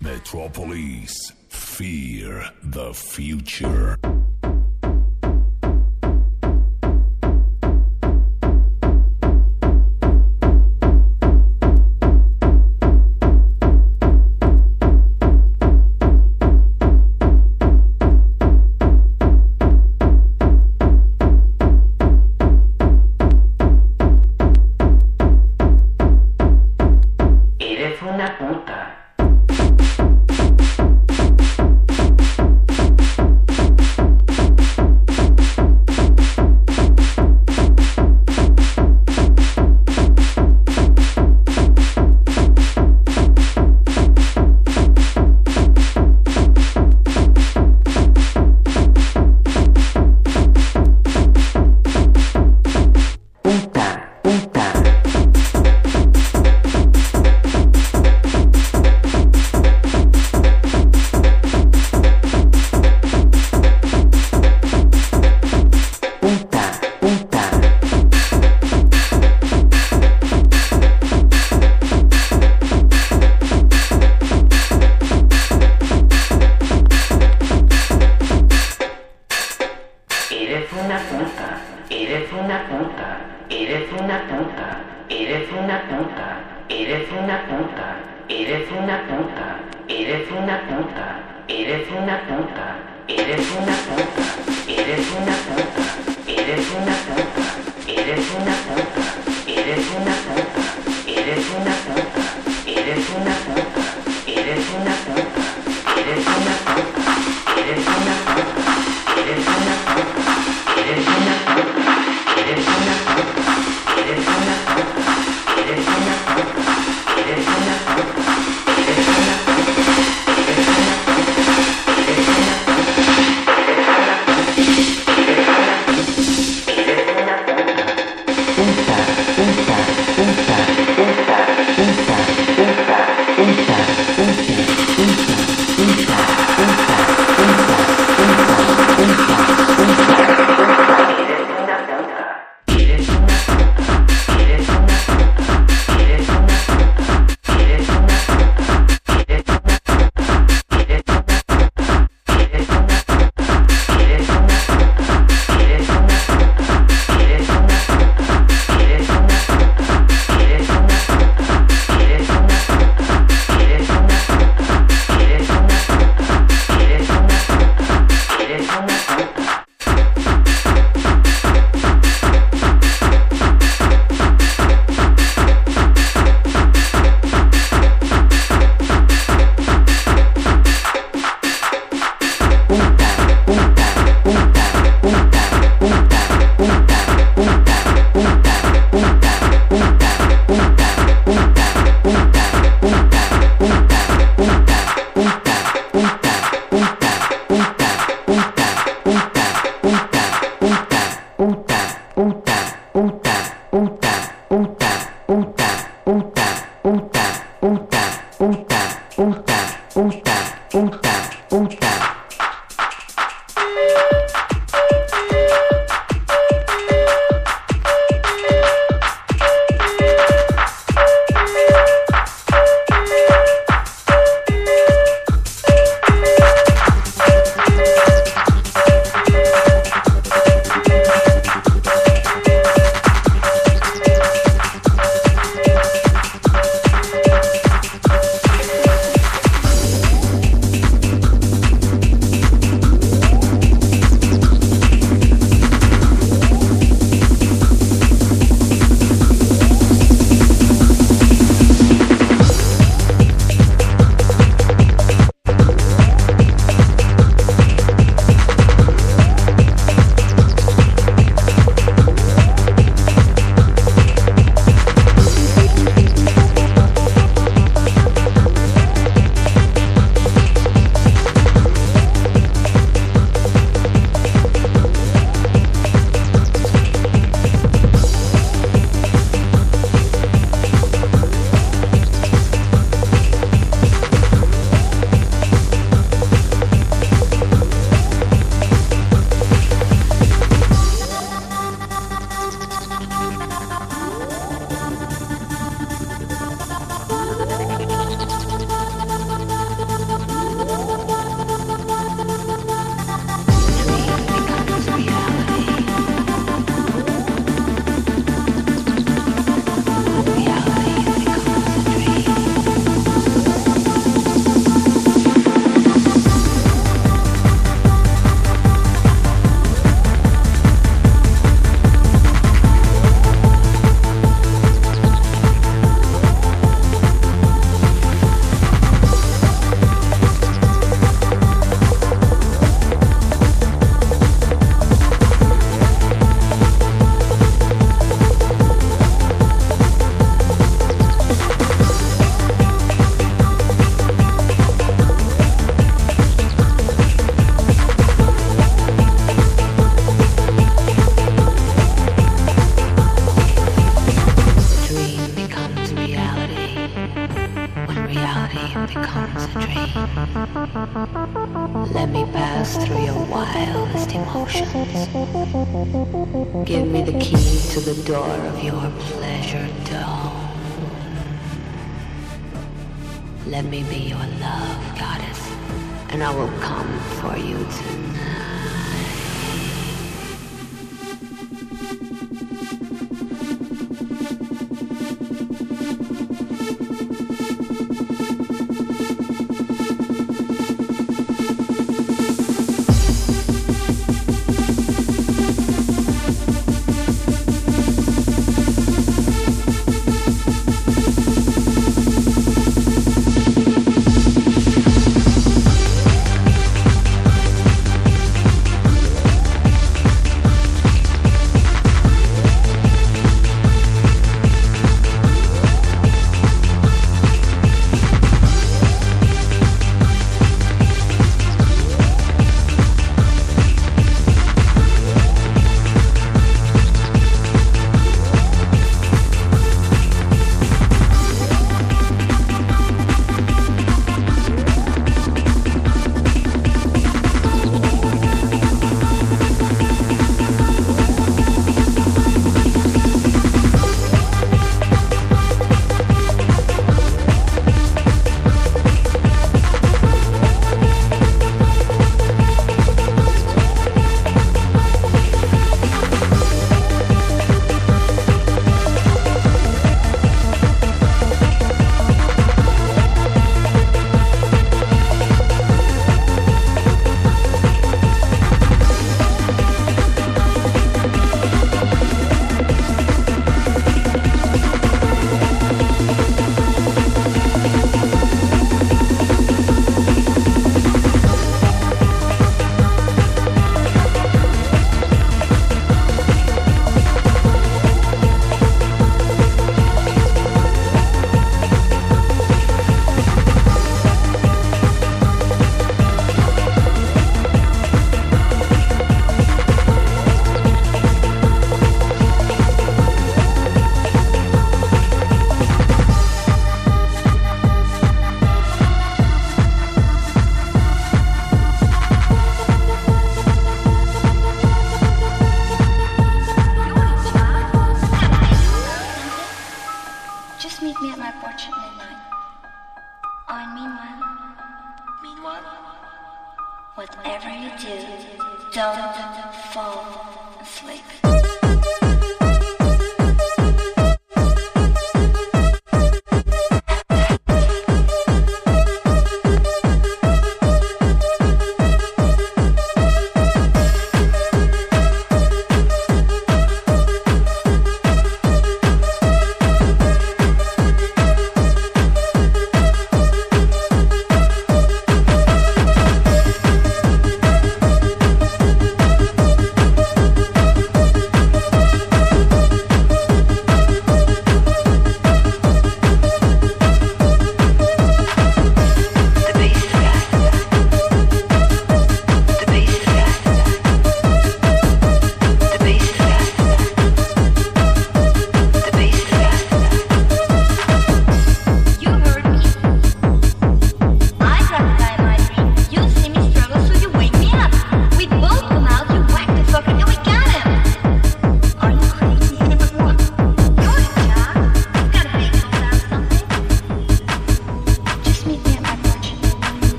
Metropolis. Fear the future. Key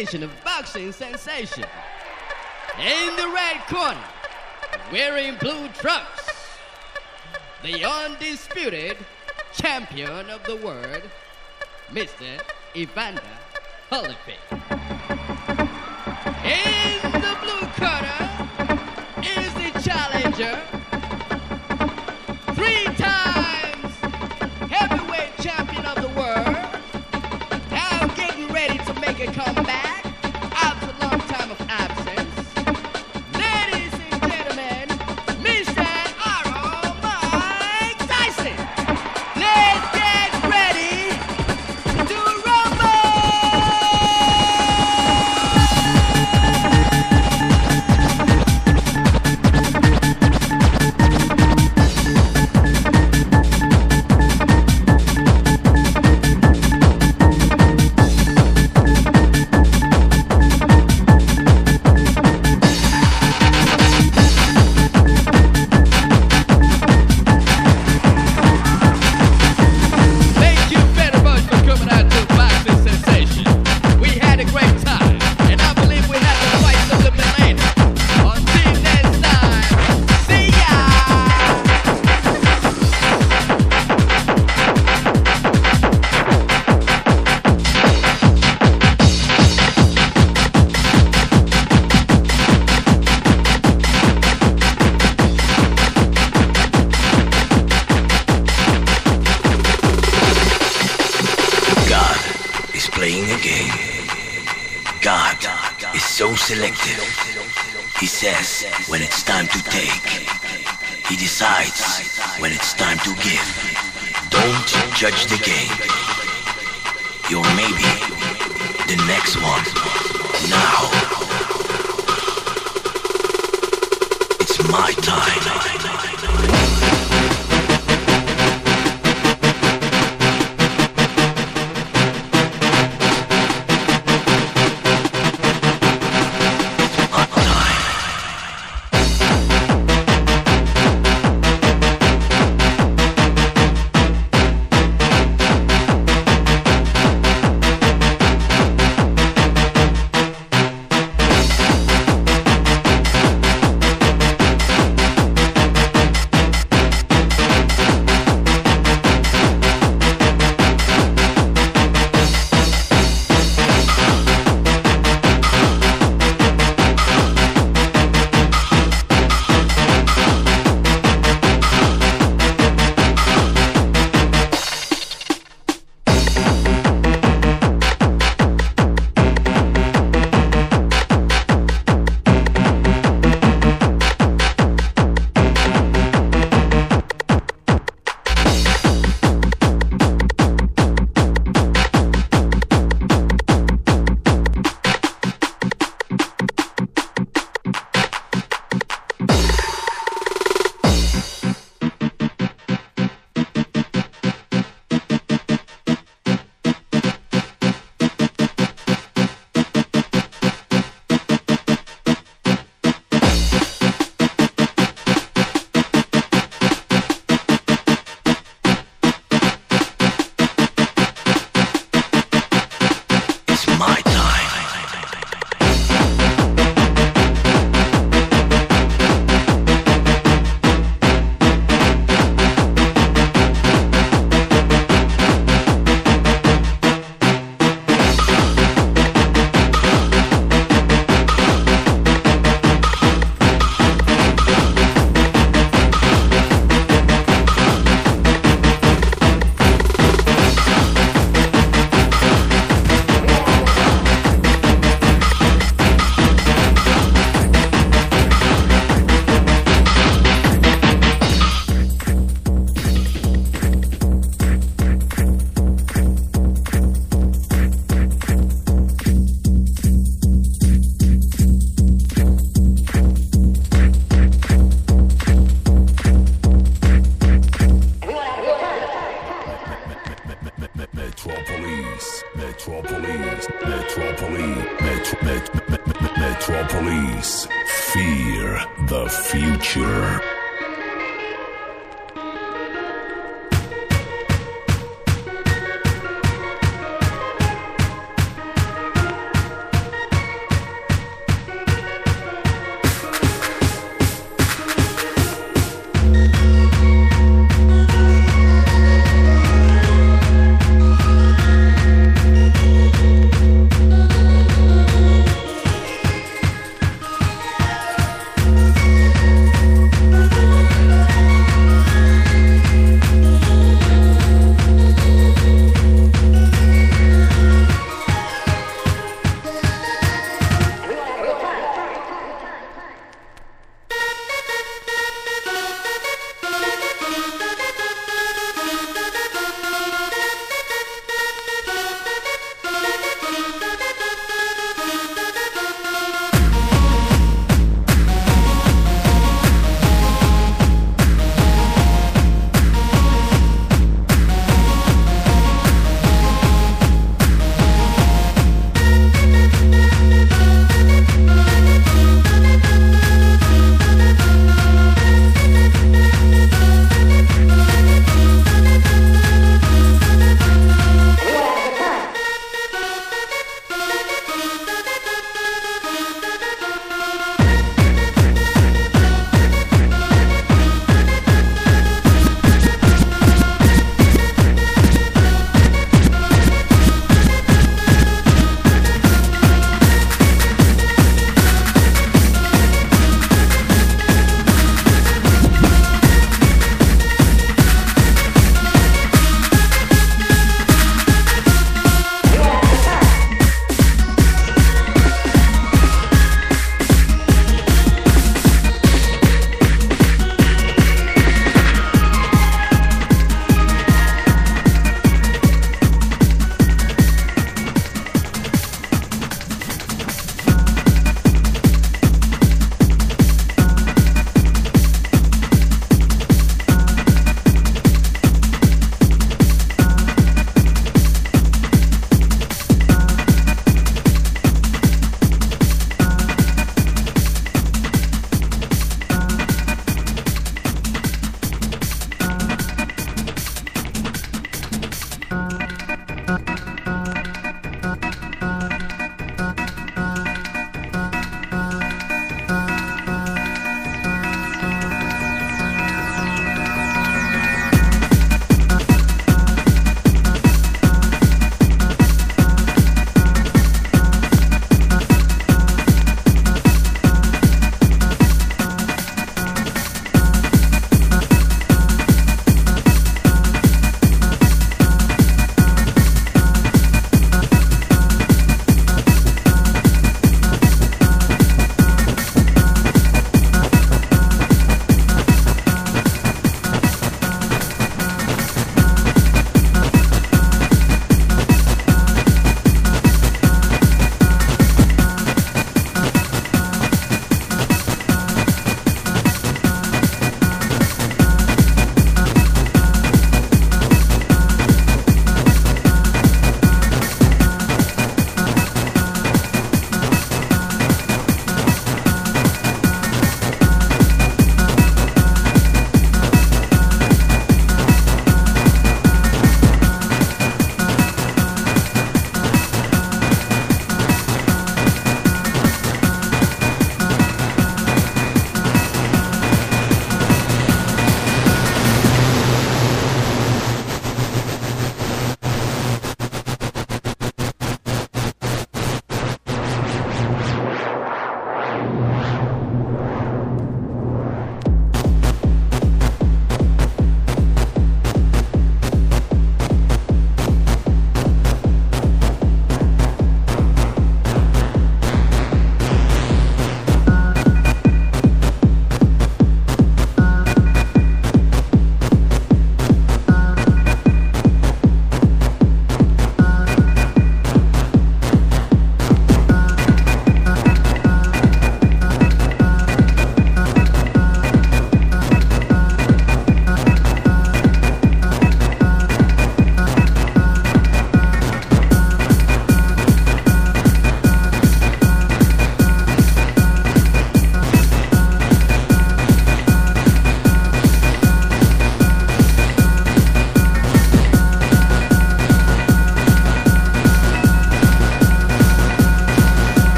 edition of Boxing Sensation. In the red corner, wearing blue trunks, the undisputed champion of the world, Mr. Evander Holyfield.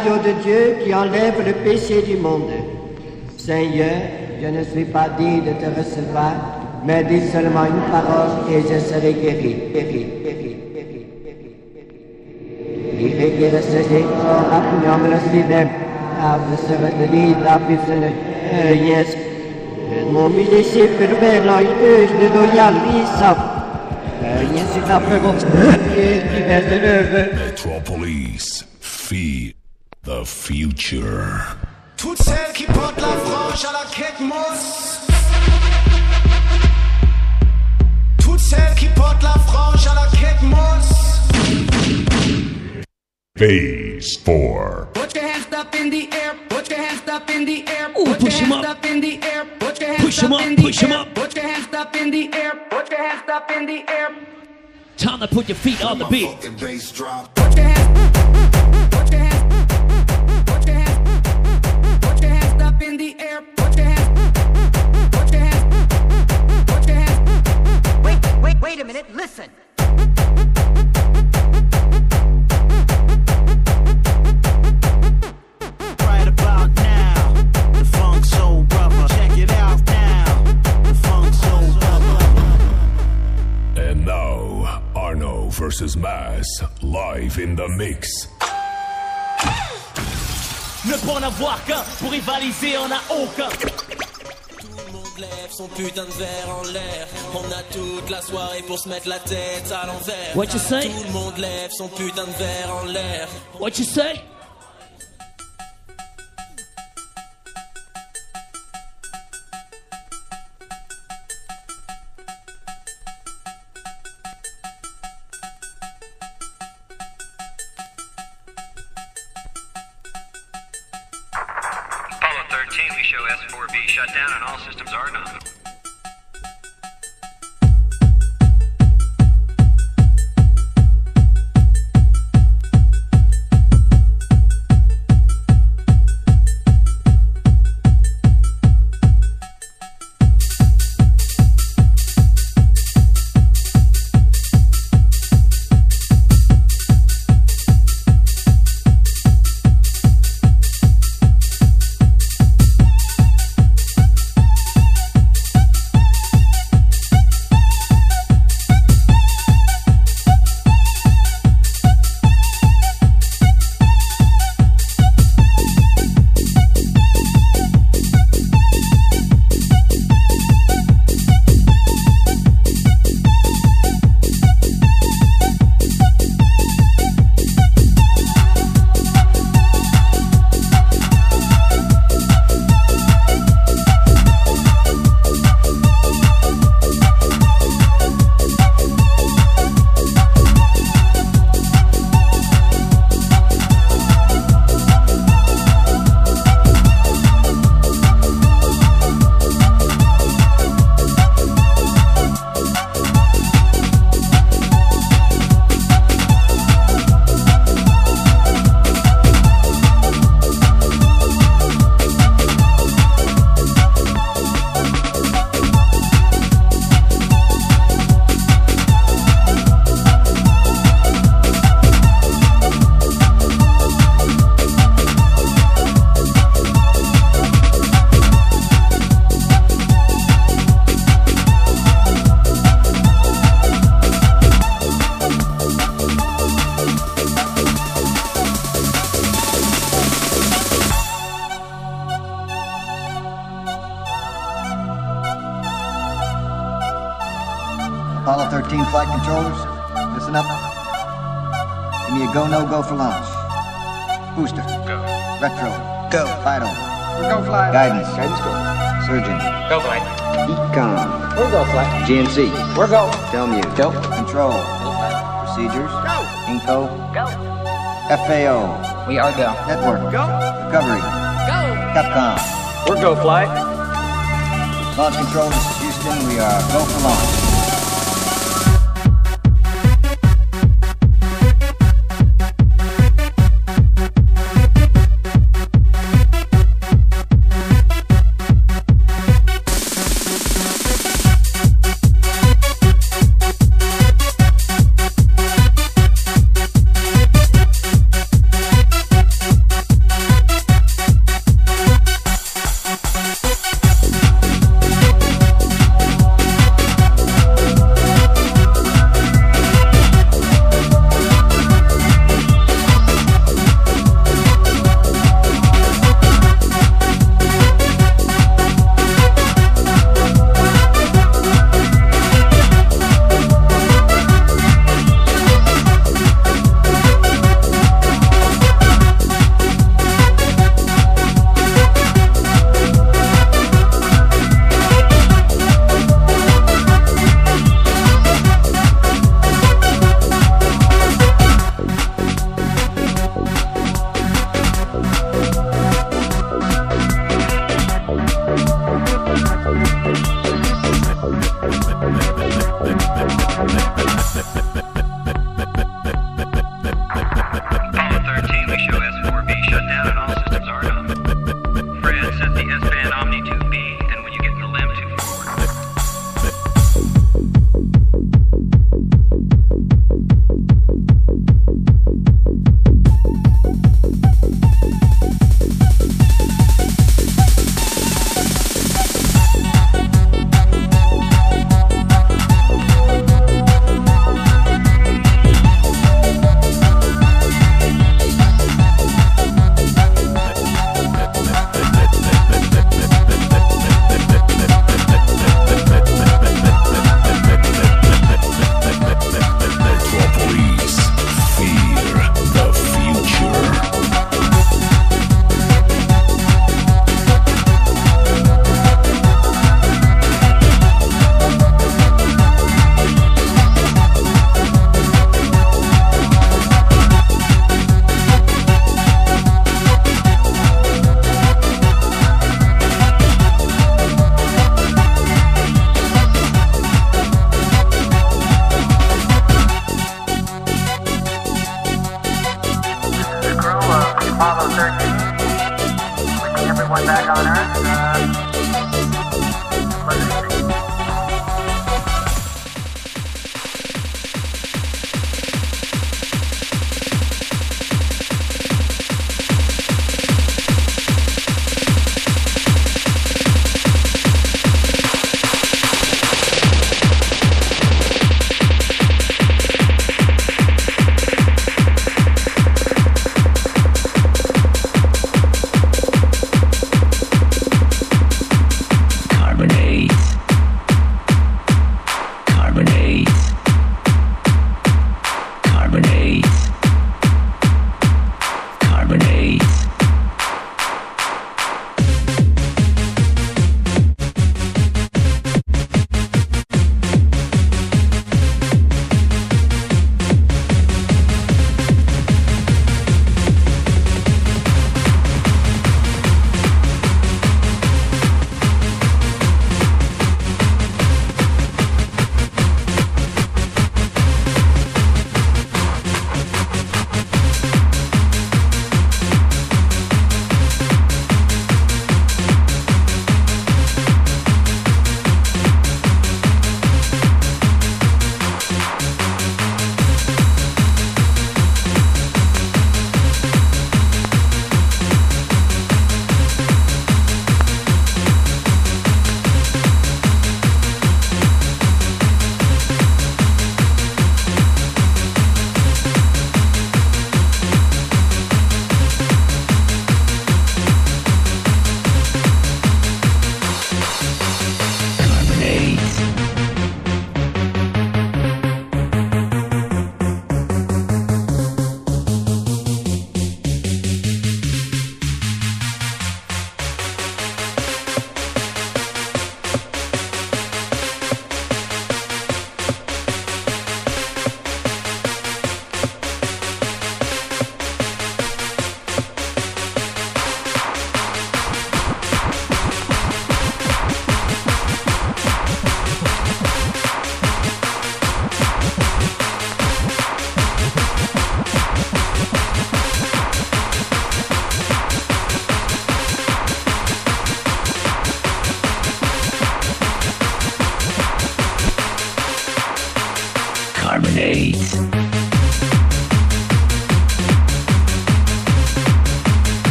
De Dieu qui enlève le péché du monde. Seigneur, je ne suis pas digne de te recevoir, mais dis seulement une parole et je serai guéri, guéri, guéri, future. Toutes celles qui portent la frange à la Kate Moss. Toutes celles qui portent la frange à la Kate Moss. Phase 4. Put your hands up in the air. Put your hands up in the air. Ooh, Put push your 'em hands up. up in the air. Put your hands Push 'em up up, in the push 'em air. up. Put your hands up in the air. Put your hands up in the air. Time to put your feet on the beat. Fucking bass drop. Put your hands. Put your hands. Wait, wait, wait a minute, listen. Right about now, the funk soul brother. Check it out now, the funk soul brother. And now, Arno versus Mass, live in the mix. Ne pas en avoir qu'un pour rivaliser, on a aucun. Lève son putain de verre en l'air. On a toute la soirée pour se mettre la tête à l'envers. What you say? Tout le monde lève son putain de verre en l'air. What you say? 13 flight controllers, listen up. Give me a go, no go for launch. Booster. Go. Retro. Go. FIDO. Go fly. Guidance. Guidance go. Surgeon. Go, Mike. EECOM. We're go fly. GNC. We're go. Telmu. Go. Control. Procedures. Go. Inco. Go. FAO. We are go. Network. Go. Recovery. Go. Capcom. We're go fly. Launch control, this is Houston. We are go for launch.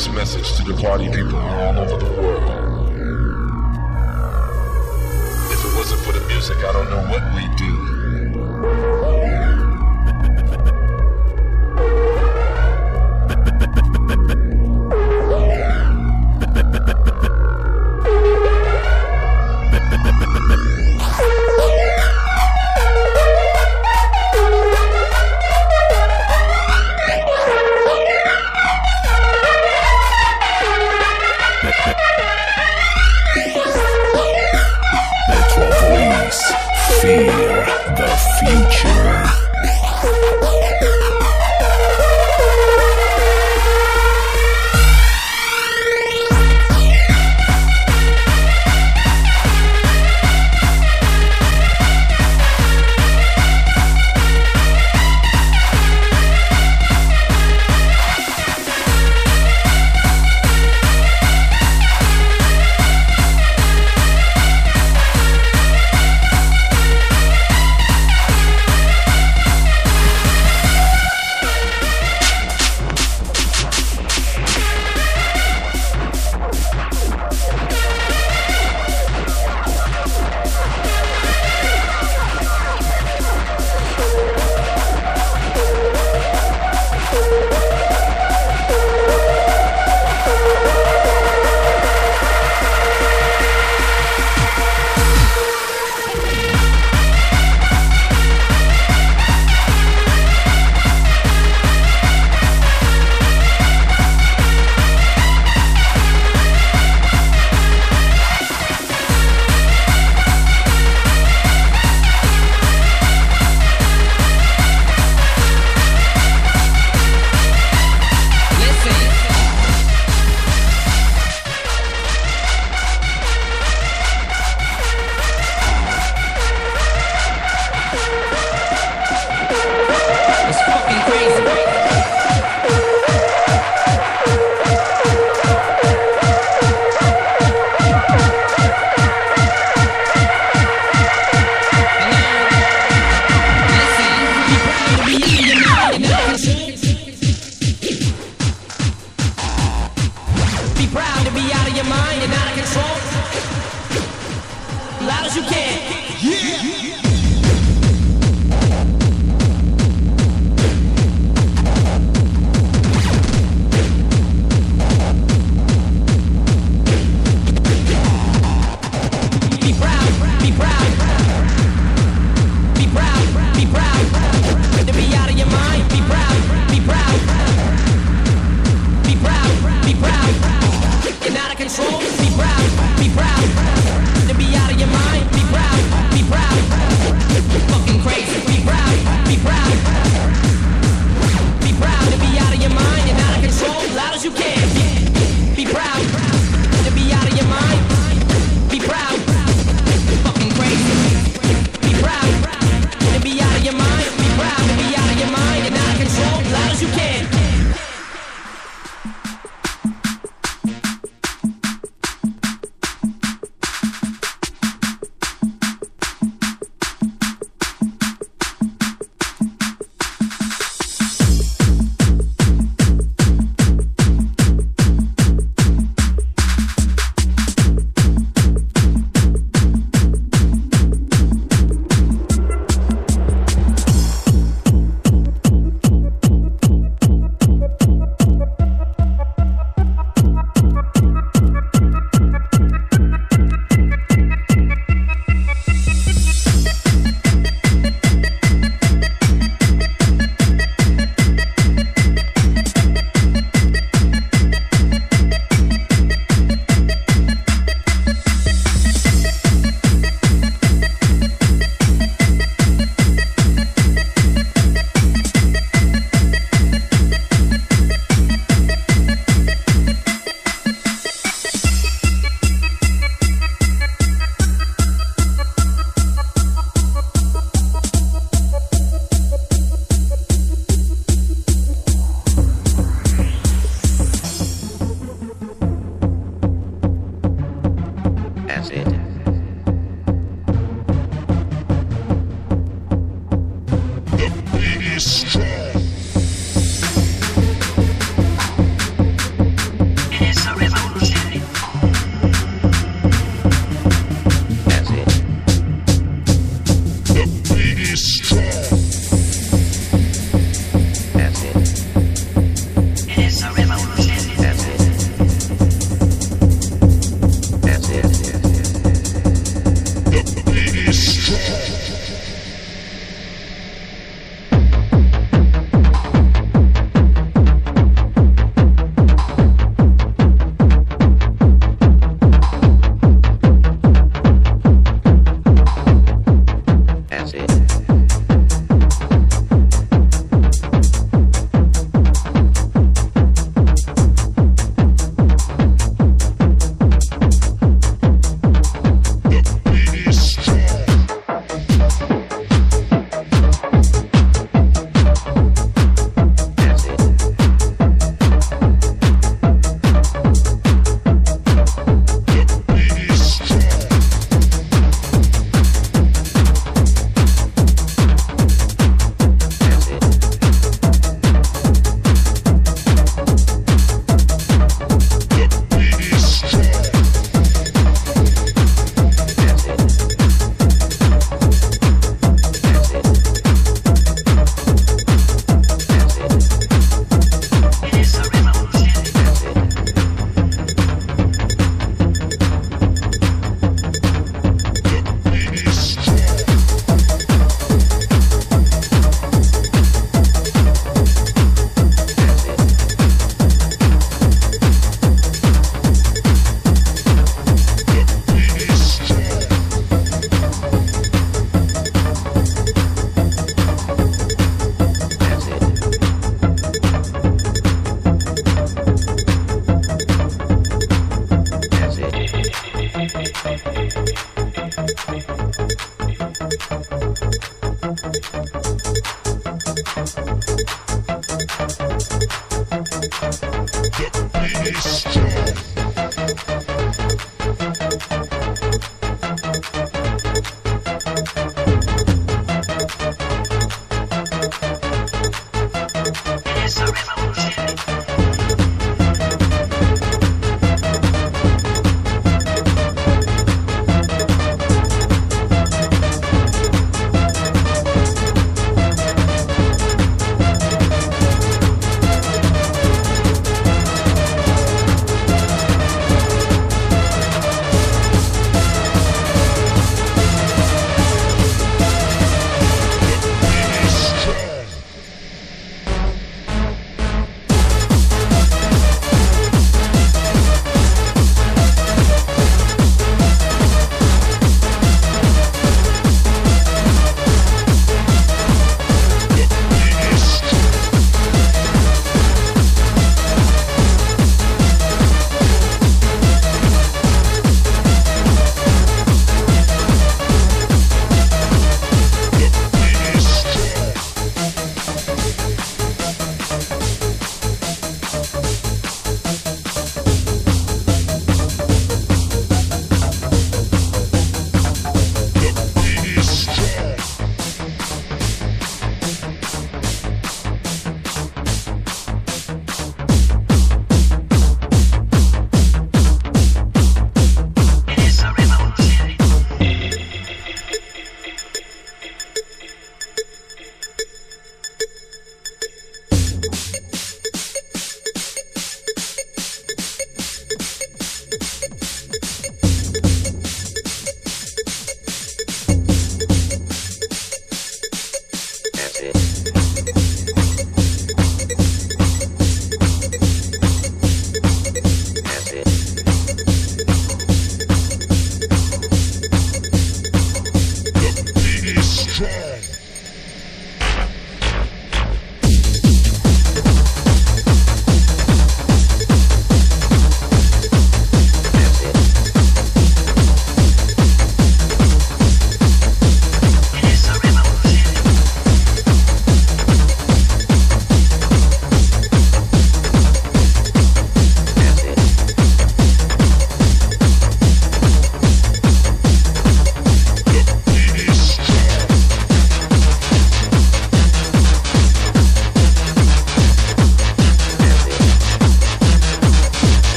This message to the party people all over the world. If it wasn't for the music, I don't know what we'd